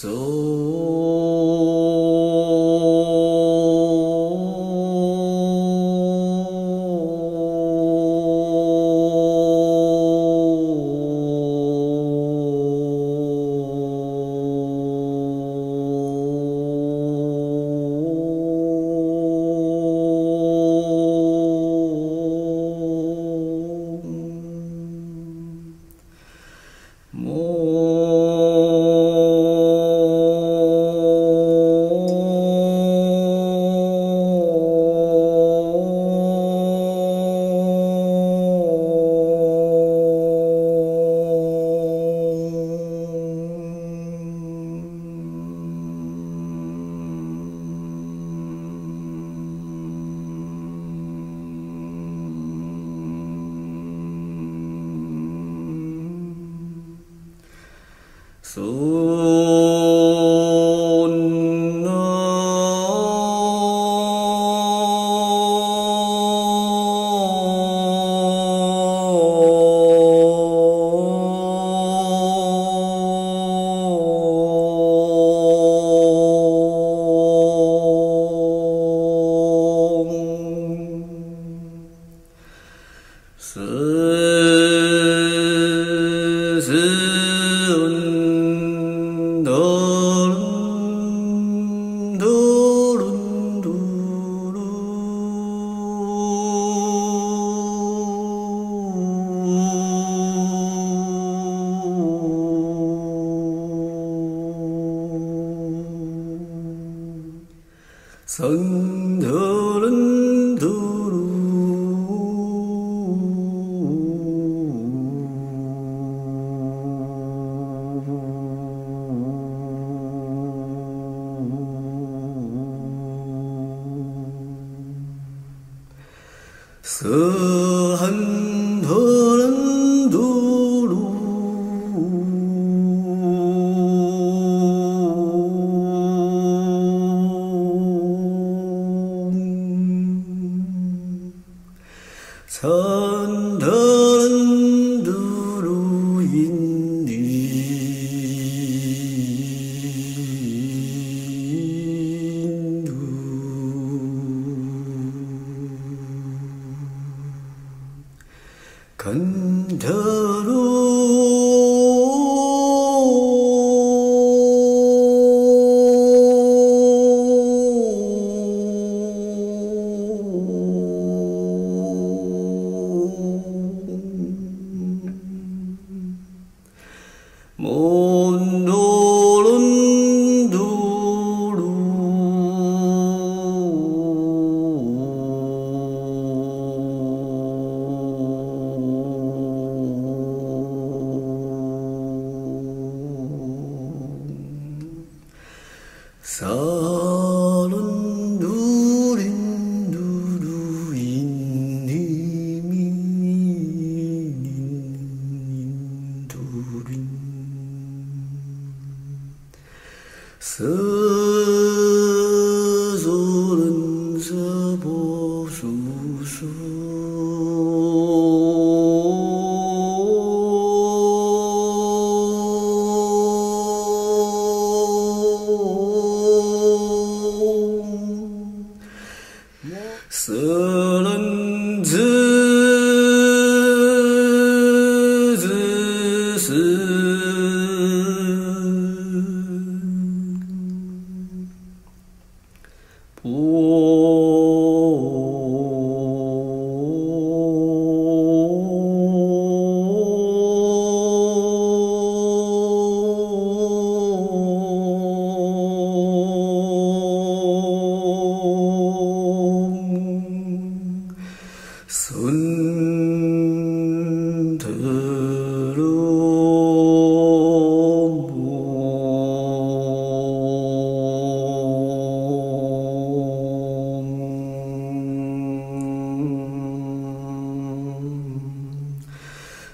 So So 三河人都路，色？Mu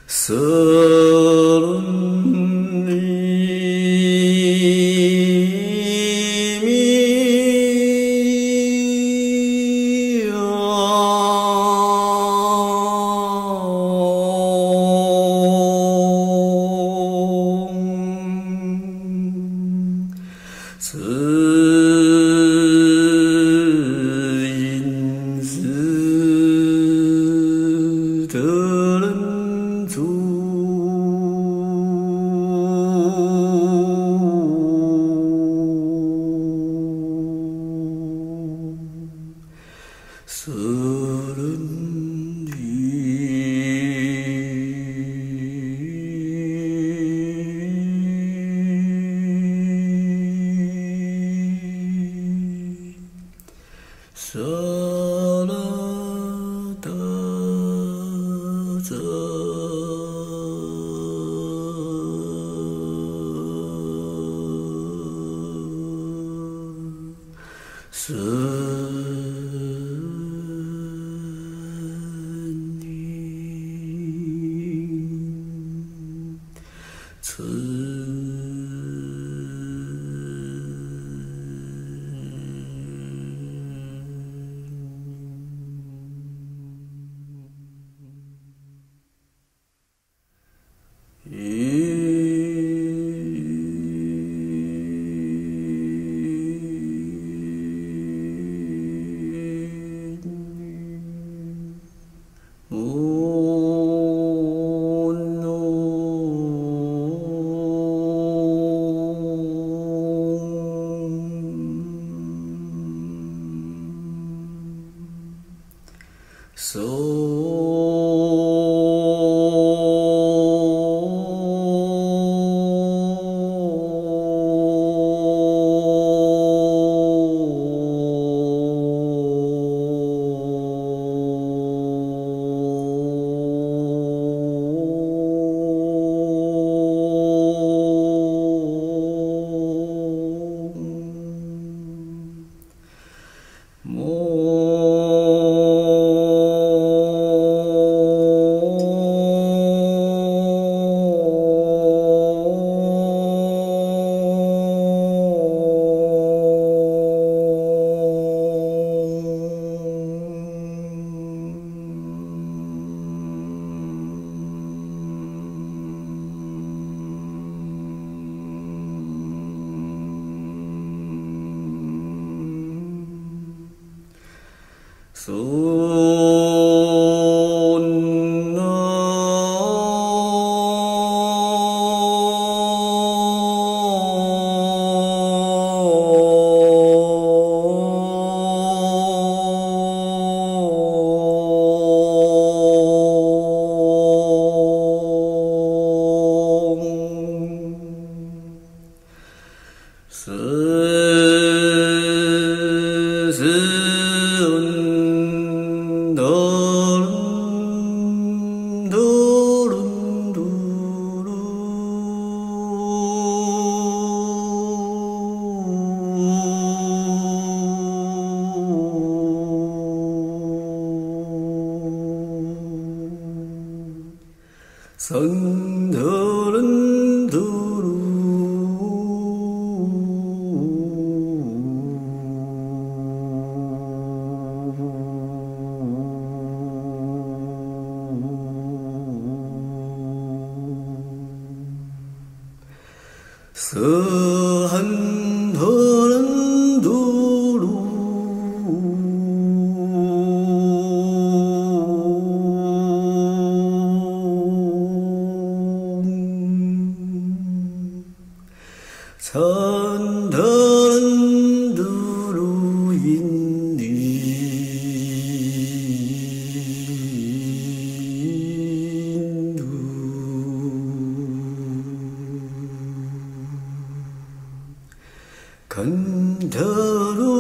色轮里觅啊 two 哦走僧喝楞陀鲁， 건드루.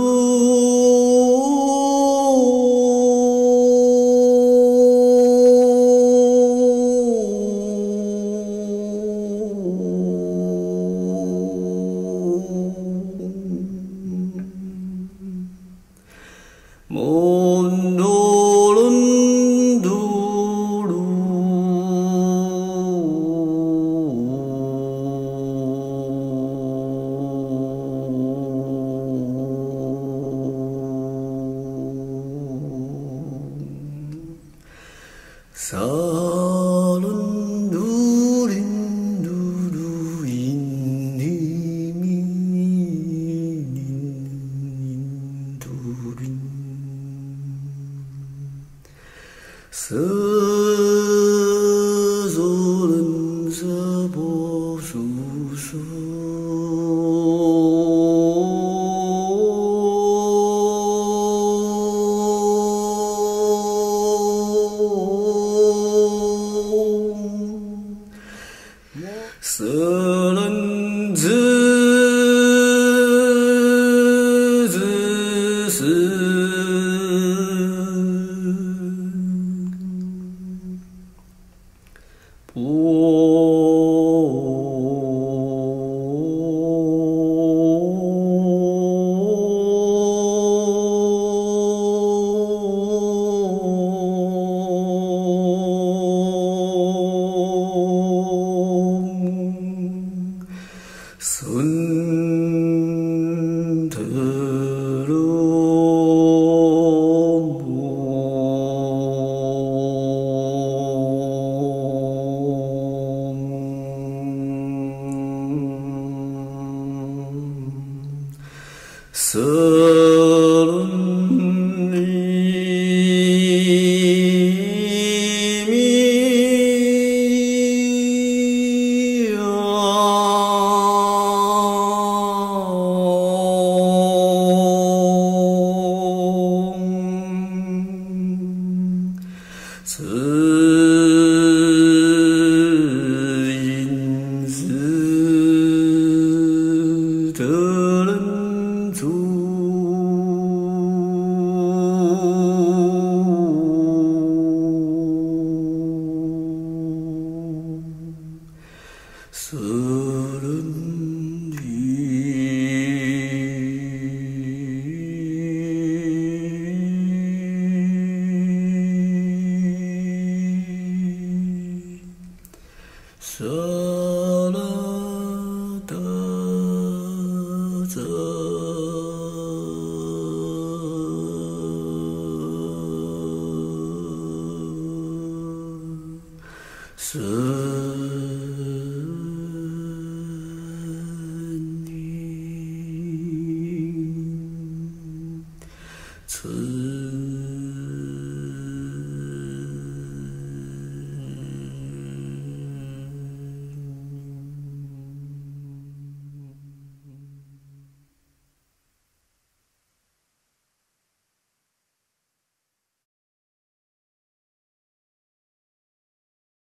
못 서소는 서보수소 서는 즈 서 舍勒得则，舍。此。